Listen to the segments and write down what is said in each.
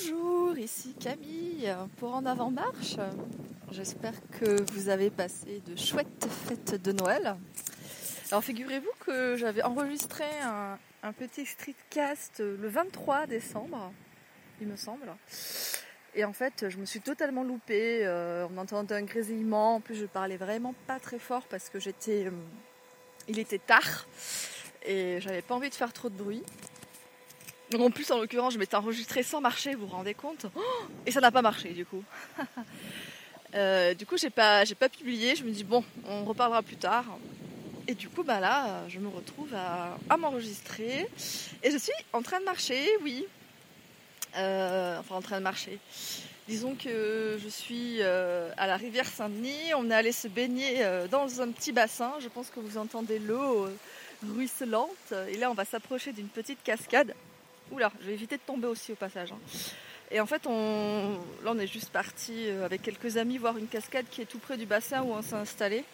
Bonjour, ici Camille pour En Avant Marche. J'espère que vous avez passé de chouettes fêtes de Noël. Alors figurez-vous que j'avais enregistré un, petit streetcast le 23 décembre, il me semble. Et en fait, je me suis totalement loupée. Euh, on entendait un grésillement. En plus, je parlais vraiment pas très fort parce que j'étais. Euh, il était tard et j'avais pas envie de faire trop de bruit. En plus, en l'occurrence, je m'étais enregistrée sans marcher, vous rendez compte oh Et ça n'a pas marché, du coup. Euh, du coup, j'ai pas, j'ai pas publié. Je me dis bon, on reparlera plus tard. Et du coup, bah là, je me retrouve à, m'enregistrer. Et je suis en train de marcher, oui. Euh, enfin, en train de marcher. Disons que je suis euh, à la rivière Saint-Denis. On est allé se baigner dans un petit bassin. Je pense que vous entendez l'eau ruisselante. Et là, on va s'approcher d'une petite cascade. Oula, je vais éviter de tomber aussi au passage. Hein. Et en fait, là, on est juste parti euh, avec quelques amis voir une cascade qui est tout près du bassin où on s'est installé.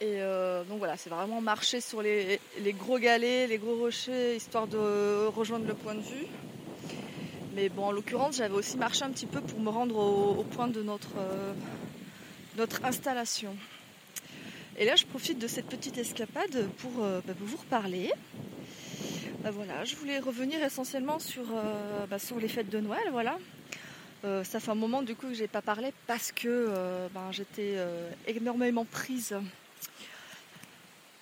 Et euh, donc voilà, c'est vraiment marcher sur les, gros galets, les gros rochers, histoire de rejoindre le point de vue. Mais bon, en l'occurrence, j'avais aussi marché un petit peu pour me rendre au, point de notre, euh, notre installation. Et là, je profite de cette petite escapade pour bah, vous reparler. Bah voilà, je voulais revenir essentiellement sur, euh, bah, les fêtes de Noël, voilà. Euh, ça fait un moment du coup que j'ai pas parlé parce que euh, ben, j'étais énormément prise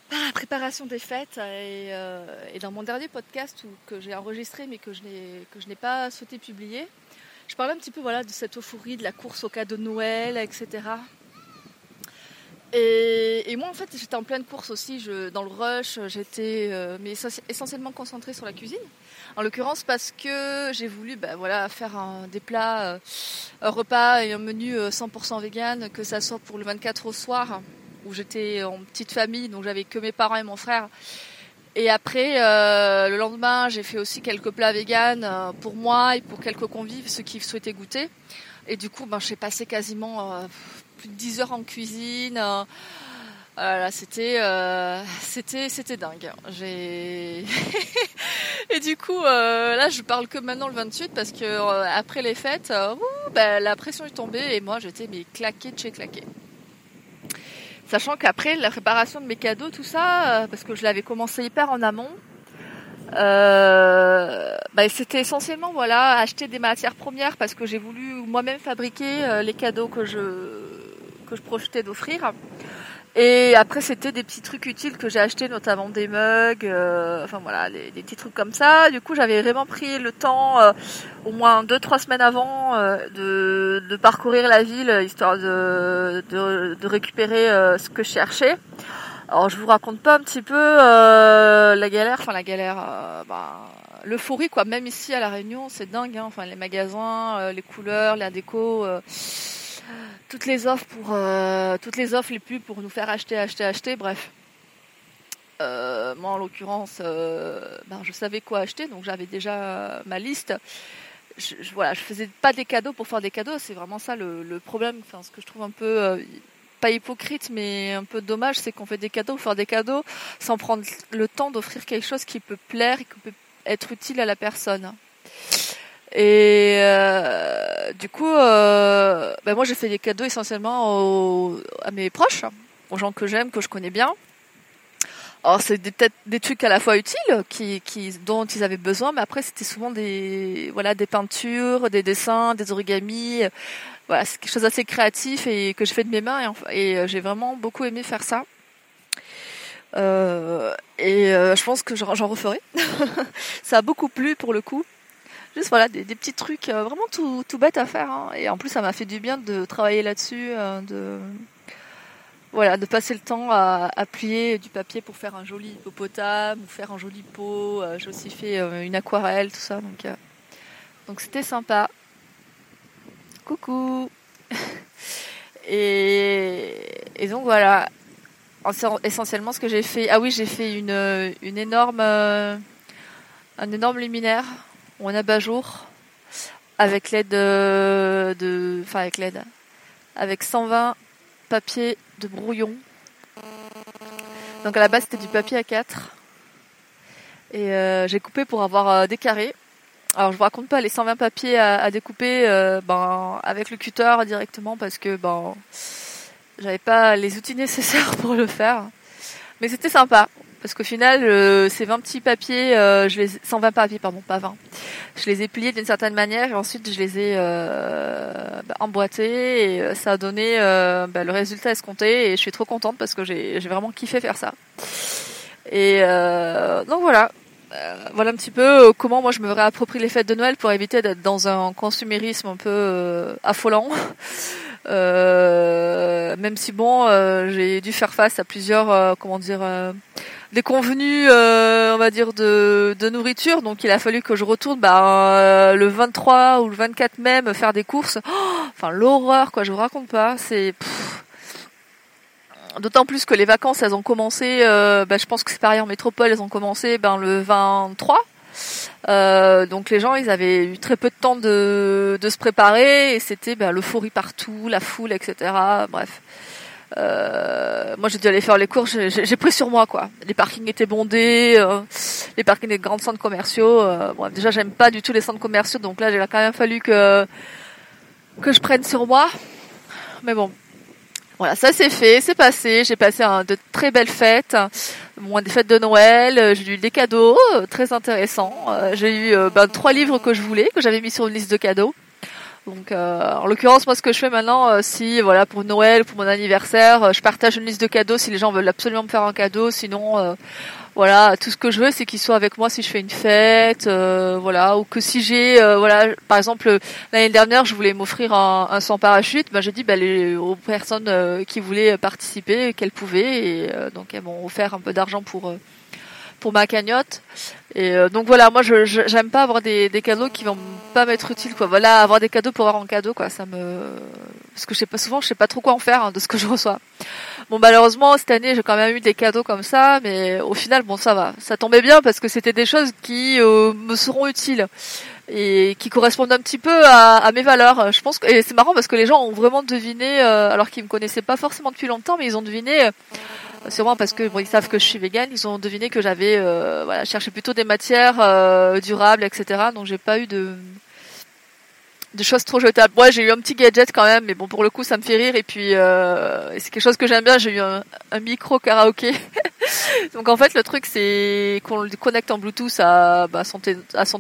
par la préparation des fêtes et, dans mon dernier podcast que j'ai enregistré mais que je n'ai pas souhaité publier, je parlais un petit peu voilà de cette euphorie de la course au cadeau de Noël, etc. Et, moi, en fait, j'étais en pleine course aussi. Dans le rush, j'étais euh, essentiellement concentrée sur la cuisine. En l'occurrence, parce que j'ai voulu bah, voilà, faire des plats, euh, un repas et un menu 100% euh, vegan, que ça soit pour le 24 au soir, où j'étais en petite famille, donc j'avais que mes parents et mon frère. Et après, le lendemain, j'ai fait aussi quelques plats vegan pour moi et pour quelques convives, ceux qui souhaitaient goûter. Et du coup, ben, j'ai passé quasiment plus de 10 heures en cuisine. Euh, voilà, c'était euh, c'était c'était dingue. Et du coup euh, là je parle que maintenant le 28 parce que après les fêtes, ben, la pression est tombée et moi j'étais mais claqué de chez claqué. Sachant qu'après la préparation de mes cadeaux, tout ça, parce que je l'avais commencé hyper en amont, ben, c'était essentiellement voilà acheter des matières premières parce que j'ai voulu moi-même fabriquer les cadeaux que je que je projetais d'offrir. Et après, c'était des petits trucs utiles que j'ai achetés, notamment des mugs, euh, enfin voilà, des, petits trucs comme ça. Du coup, j'avais vraiment pris le temps, euh, au moins deux, trois semaines avant, euh, de, de, parcourir la ville, histoire de, de, de récupérer ce que je cherchais. Alors, je vous raconte pas un petit peu la galère, enfin la galère, bah, l'euphorie quoi. Même ici à la Réunion, c'est dingue. Hein. Enfin, les magasins, les couleurs, la déco toutes les offres pour euh, toutes les offres les plus pour nous faire acheter, acheter, acheter, bref. Euh, moi en l'occurrence, euh, ben, je savais quoi acheter, donc j'avais déjà ma liste. Je, je, voilà, je faisais pas des cadeaux pour faire des cadeaux, c'est vraiment ça le, problème. Enfin, ce que je trouve un peu pas hypocrite, mais un peu dommage, c'est qu'on fait des cadeaux, pour faire des cadeaux, sans prendre le temps d'offrir quelque chose qui peut plaire et qui peut être utile à la personne. Et euh, du coup, euh, ben moi j'ai fait des cadeaux essentiellement à mes proches, aux gens que j'aime, que je connais bien. Alors c'est peut-être des trucs à la fois utiles, qui, qui, dont ils avaient besoin, mais après c'était souvent des, voilà, des peintures, des dessins, des origamis. Voilà, c'est quelque chose d'assez créatif et que je fais de mes mains et, et euh, j'ai vraiment beaucoup aimé faire ça. Euh, et euh, je pense que j'en referai. ça a beaucoup plu pour le coup. Juste voilà, des, petits trucs euh, vraiment tout, tout bêtes à faire. Hein. Et en plus, ça m'a fait du bien de travailler là-dessus, euh, de voilà, de passer le temps à, plier du papier pour faire un joli hippopotame ou faire un joli pot. Euh, j'ai aussi fait une aquarelle, tout ça. Donc, donc c'était sympa. Coucou. et, et donc voilà. Essentiellement, ce que j'ai fait. Ah oui, j'ai fait une, une énorme, un énorme luminaire ou un abat-jour avec l'aide de, enfin avec l'aide, avec 120 papiers de brouillon. Donc à la base c'était du papier A4 et euh, j'ai coupé pour avoir euh, des carrés alors je vous raconte pas les 120 papiers à, découper euh, ben avec le cutter directement parce que ben j'avais pas les outils nécessaires pour le faire. Mais c'était sympa parce qu'au final euh, ces 20 petits papiers, euh, je les 120 papiers pardon, pas 20. Je les ai pliés d'une certaine manière et ensuite je les ai ben, emboîtés et ça a donné ben, le résultat escompté et je suis trop contente parce que j'ai vraiment kiffé faire ça. Et donc voilà, euh, voilà un petit peu euh, comment moi je me réapproprie les fêtes de Noël pour éviter d'être dans un consumérisme un peu euh, même si bon, j'ai dû faire face à plusieurs, comment dire, des convenus, on va dire de, de, nourriture. Donc il a fallu que je retourne bah, le 23 ou le 24 même faire des courses. enfin l'horreur quoi, je vous raconte pas. C'est D'autant plus que les vacances, elles ont commencé, euh, bah, je pense que c'est pareil en métropole, elles ont commencé ben, le 23. Euh, donc les gens, ils avaient eu très peu de temps de, se préparer et c'était ben, l'euphorie partout, la foule, etc. Bref. Euh, moi, j'ai dû aller faire les courses. J'ai pris sur moi, quoi. Les parkings étaient bondés, euh, les parkings des grands centres commerciaux. Déjà, j'aime pas du tout les centres commerciaux, donc là, il a quand même fallu que que je prenne sur moi. Mais bon, voilà, ça c'est fait, c'est passé. J'ai passé de très belles fêtes, des fêtes de Noël. Euh, j'ai eu des cadeaux euh, très intéressants. Euh, j'ai eu ben, trois livres que je voulais, que j'avais mis sur une liste de cadeaux. Donc, en l'occurrence, moi, ce que je fais maintenant, si voilà pour Noël, pour mon anniversaire, je partage une liste de cadeaux si les gens veulent absolument me faire un cadeau. Sinon, voilà, tout ce que je veux, c'est qu'ils soient avec moi si je fais une fête, euh, voilà, ou que si j'ai, euh, voilà, par exemple l'année dernière, je voulais m'offrir un, sans parachute, ben j'ai dit ben, aux personnes euh, qui voulaient participer qu'elles pouvaient, et donc elles m'ont offert un peu d'argent pour pour ma cagnotte. Et donc voilà, moi je j'aime pas avoir des, des cadeaux qui vont pas m'être utiles quoi. Voilà, avoir des cadeaux pour avoir un cadeau quoi, ça me parce que je sais pas souvent, je sais pas trop quoi en faire hein, de ce que je reçois. Bon, malheureusement, cette année, j'ai quand même eu des cadeaux comme ça, mais au final, bon, ça va. Ça tombait bien parce que c'était des choses qui euh, me seront utiles et qui correspondent un petit peu à, mes valeurs. Je pense que, et c'est marrant parce que les gens ont vraiment deviné, euh, alors qu'ils me connaissaient pas forcément depuis longtemps, mais ils ont deviné. Euh, sûrement parce que bon, ils savent que je suis végane, ils ont deviné que j'avais voilà cherché plutôt des matières durables, etc. Donc j'ai pas eu de de choses trop jetables. Moi, j'ai eu un petit gadget quand même, mais bon, pour le coup, ça me fait rire. Et puis, euh, c'est quelque chose que j'aime bien. J'ai eu un, micro karaoké. Donc, en fait, le truc, c'est qu'on le connecte en Bluetooth à, bah, son,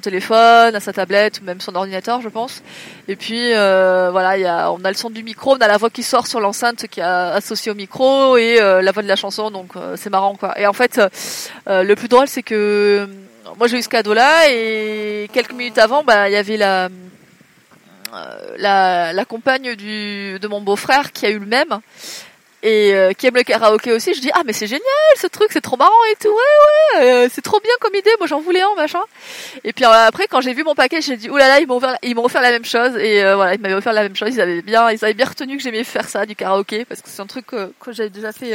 téléphone, à sa tablette, ou même son ordinateur, je pense. Et puis, euh, voilà, y a, on a le son du micro, on a la voix qui sort sur l'enceinte qui est associée au micro et euh, la voix de la chanson. Donc, euh, c'est marrant, quoi. Et en fait, le plus drôle, c'est que moi, j'ai eu ce cadeau-là et quelques minutes avant, bah, il y avait la euh, la, la, compagne du, de mon beau-frère qui a eu le même et euh, qui aime le karaoké aussi, je dis ah mais c'est génial ce truc, c'est trop marrant et tout, ouais ouais, euh, c'est trop bien comme idée, moi j'en voulais un machin. Et puis après quand j'ai vu mon paquet, j'ai dit oulala là là, ils m'ont offert, ils m'ont offert la même chose et voilà ils m'avaient offert la même chose, ils avaient bien ils avaient bien retenu que j'aimais faire ça du karaoké parce que c'est un truc que, que j'avais déjà fait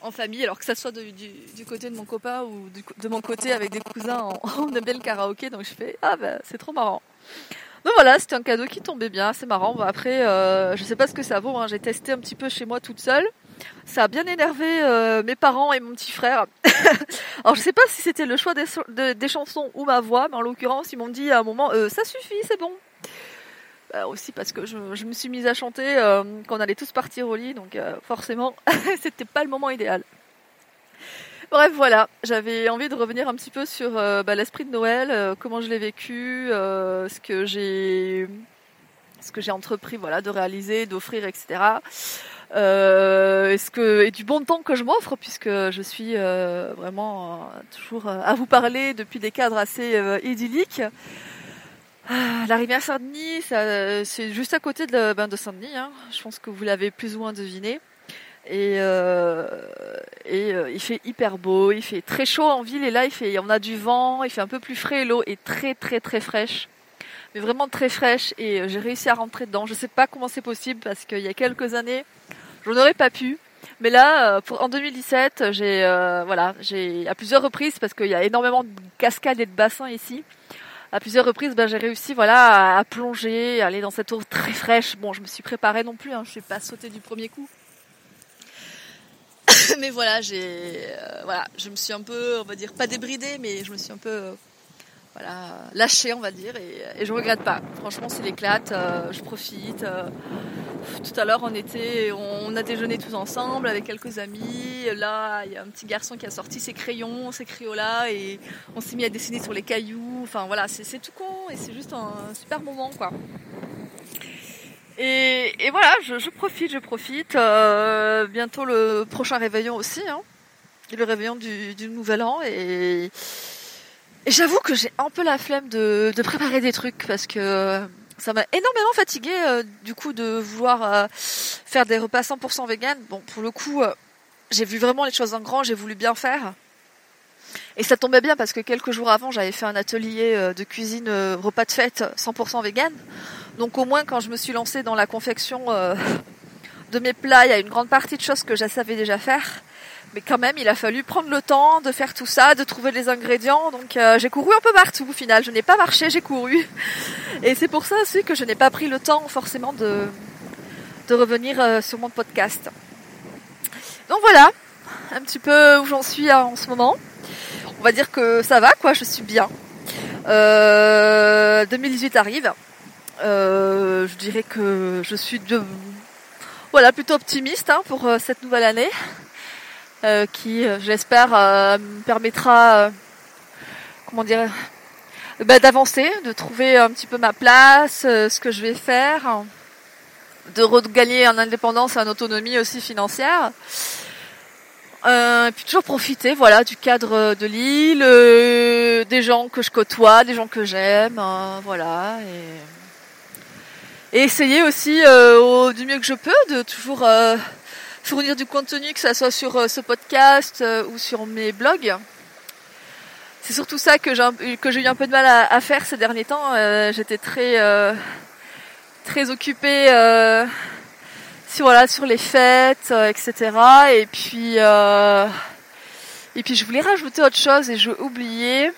en famille, alors que ça soit du, du, côté de mon copain ou de mon côté avec des cousins, on, on aime bien le karaoké, donc je fais ah bah c'est trop marrant. Donc voilà, c'était un cadeau qui tombait bien, c'est marrant. après, euh, je sais pas ce que ça vaut. Hein. J'ai testé un petit peu chez moi toute seule. Ça a bien énervé euh, mes parents et mon petit frère. Alors je sais pas si c'était le choix des, des, chansons ou ma voix, mais en l'occurrence ils m'ont dit à un moment euh, ça suffit, c'est bon. Bah, aussi parce que je, je, me suis mise à chanter euh, quand on allait tous partir au lit, donc forcément c'était pas le moment idéal. Bref, voilà, j'avais envie de revenir un petit peu sur euh, bah, l'esprit de Noël, euh, comment je l'ai vécu, euh, ce que j'ai, ce que j'ai entrepris, voilà, de réaliser, d'offrir, etc. et du bon temps que je m'offre puisque je suis vraiment toujours à vous parler depuis des cadres assez idylliques. Ah, la rivière Saint-Denis, c'est juste à côté de, ben, de Saint-Denis. Hein. Je pense que vous l'avez plus ou moins deviné. Et, euh, et euh, il fait hyper beau, il fait très chaud en ville et là il fait, on a du vent, il fait un peu plus frais, l'eau est très très très fraîche, mais vraiment très fraîche et euh, j'ai réussi à rentrer dedans. Je sais pas comment c'est possible parce qu'il y a quelques années, je n'aurais pas pu. Mais là, en 2017, j'ai voilà, j'ai à plusieurs reprises parce qu'il y a énormément de cascades et de bassins ici. À plusieurs reprises, ben, j'ai réussi voilà à, plonger, à aller dans cette eau très fraîche. Bon, je me suis préparée non plus, hein, je suis pas sauté du premier coup. mais voilà, j'ai, euh, voilà, je me suis un peu, on va dire, pas débridée, mais je me suis un peu voilà, lâché, on va dire, et, et je regrette pas. Franchement, c'est l'éclate, euh, je profite. Euh, tout à l'heure, on était, on a déjeuné tous ensemble avec quelques amis. Là, il y a un petit garçon qui a sorti ses crayons, ses crayons-là, et on s'est mis à dessiner sur les cailloux. Enfin voilà, c'est tout con, et c'est juste un super moment, quoi. Et, voilà, je, profite, je profite. Euh, bientôt le prochain réveillon aussi, hein, le réveillon du, nouvel an, et j'avoue que j'ai un peu la flemme de, préparer des trucs parce que ça m'a énormément fatigué euh, du coup de vouloir euh, faire des repas 100% vegan. Bon, pour le coup, euh, j'ai vu vraiment les choses en grand, j'ai voulu bien faire. Et ça tombait bien parce que quelques jours avant, j'avais fait un atelier de cuisine repas de fête 100% vegan. Donc au moins quand je me suis lancée dans la confection de mes plats, il y a une grande partie de choses que je savais déjà faire. Mais quand même, il a fallu prendre le temps de faire tout ça, de trouver les ingrédients. Donc euh, j'ai couru un peu partout au final. Je n'ai pas marché, j'ai couru. Et c'est pour ça aussi que je n'ai pas pris le temps forcément de, de revenir euh, sur mon podcast. Donc voilà, un petit peu où j'en suis en ce moment. On va dire que ça va, quoi, je suis bien. Euh, 2018 arrive. Euh, je dirais que je suis voilà, plutôt optimiste hein, pour cette nouvelle année. Euh, qui, euh, j'espère, euh, me permettra, comment dire, bah, d'avancer, de trouver un petit peu ma place, ce que je vais faire, de regagner en indépendance et en autonomie aussi financière. Euh, et puis toujours profiter voilà du cadre de l'île, des gens que je côtoie, des gens que j'aime, voilà et, et, essayer aussi au, du mieux que je peux de toujours fournir du contenu, que ce soit sur euh, ce podcast euh, ou sur mes blogs. C'est surtout ça que j'ai que j'ai eu un peu de mal à, faire ces derniers temps. Euh, j'étais très très occupée voilà sur les fêtes, etc. Et puis et puis je voulais rajouter autre chose et j'ai oublié.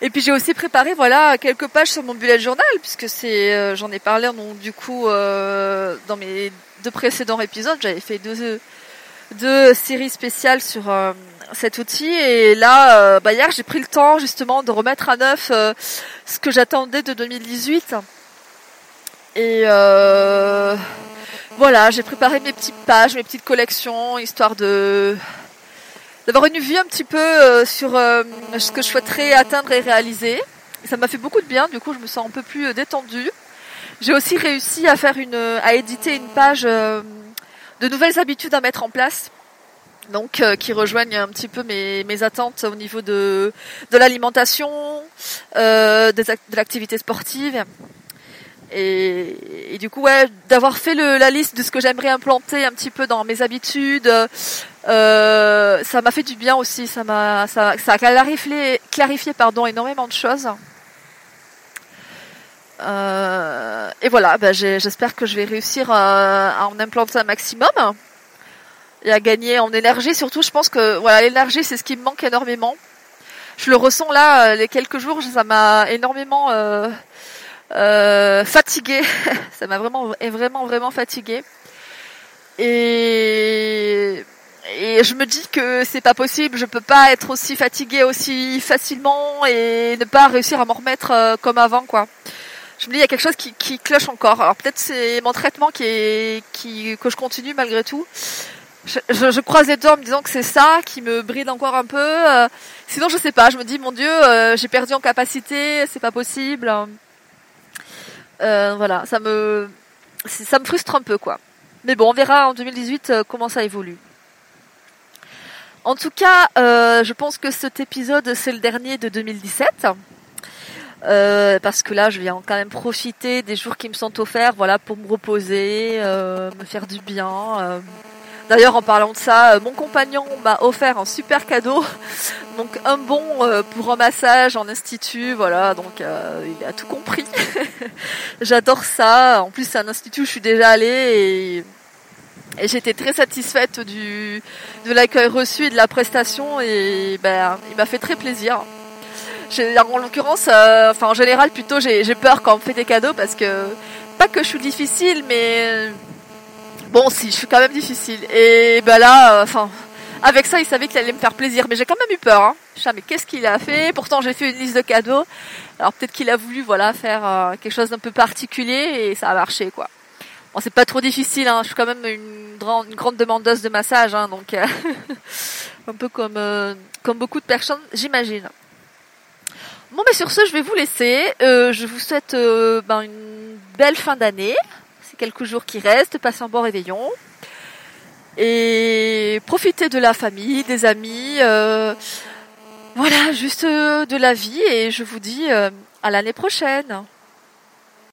Et puis j'ai aussi préparé voilà quelques pages sur mon bullet journal puisque c'est j'en ai parlé donc du coup dans mes deux précédents épisodes, j'avais fait deux, deux séries spéciales sur euh, cet outil et là, euh, bah hier, j'ai pris le temps justement de remettre à neuf euh, ce que j'attendais de 2018. Et voilà, j'ai préparé mes petites pages, mes petites collections, histoire de d'avoir une vue un petit peu sur ce que je souhaiterais atteindre et réaliser. ça m'a fait beaucoup de bien, du coup je me sens un peu plus détendue. J'ai aussi réussi à faire une, à éditer une page euh, de nouvelles habitudes à mettre en place. Donc, euh, qui rejoignent un petit peu mes, mes attentes au niveau de, de l'alimentation, euh, de l'activité sportive. Et, du coup, ouais, d'avoir fait la liste de ce que j'aimerais implanter un petit peu dans mes habitudes, euh, ça m'a fait du bien aussi. Ça m'a, ça, a clarifié, clarifié pardon, énormément de choses. Euh, et voilà, ben j'espère que je vais réussir à, en implanter un maximum et à gagner en énergie. Surtout, je pense que voilà, l'énergie, c'est ce qui me manque énormément. Je le ressens là, euh, les quelques jours, ça m'a énormément euh, fatigué. ça m'a vraiment, vraiment, vraiment fatigué. Et et je me dis que c'est pas possible, je peux pas être aussi fatiguée aussi facilement et ne pas réussir à m'en remettre euh, comme avant quoi je me dis il y a quelque chose qui, qui cloche encore. Alors peut-être c'est mon traitement qui est qui que je continue malgré tout. Je, je, croise les doigts en me disant que c'est ça qui me bride encore un peu. Euh, sinon je sais pas. Je me dis mon Dieu, j'ai perdu en capacité, c'est pas possible. Euh, voilà, ça me ça me frustre un peu quoi. Mais bon, on verra en 2018 comment ça évolue. En tout cas, je pense que cet épisode c'est le dernier de 2017. Euh, parce que là, je viens quand même profiter des jours qui me sont offerts, voilà, pour me reposer, euh, me faire du bien. Euh. D'ailleurs, en parlant de ça, mon compagnon m'a offert un super cadeau, donc un bon pour un massage en institut, voilà, donc il a tout compris. J'adore ça. En plus, c'est un institut où je suis déjà allée et, j'étais très satisfaite de l'accueil reçu et de la prestation et ben, il m'a fait très plaisir en l'occurrence, euh, enfin en général plutôt j'ai peur quand on me fait des cadeaux parce que pas que je suis difficile, mais bon si, je suis quand même difficile. Et ben là, euh, enfin avec ça, il savait qu'il allait me faire plaisir, mais j'ai quand même eu peur. Hein. Je mais qu'est-ce qu'il a fait? Pourtant, j'ai fait une liste de cadeaux. Alors peut-être qu'il a voulu, voilà, faire euh, quelque chose d'un peu particulier et ça a marché, quoi. Bon, c'est pas trop difficile. Hein. Je suis quand même une, grande, une demandeuse de massage, hein, donc euh, un peu comme comme beaucoup de personnes, j'imagine. Bon, mais sur ce, je vais vous laisser. je vous souhaite ben, une belle fin d'année. Quelques jours qui restent. Passez un bon réveillon et profitez de la famille, des amis. Voilà, juste euh, de la vie et je vous dis euh, à l'année prochaine.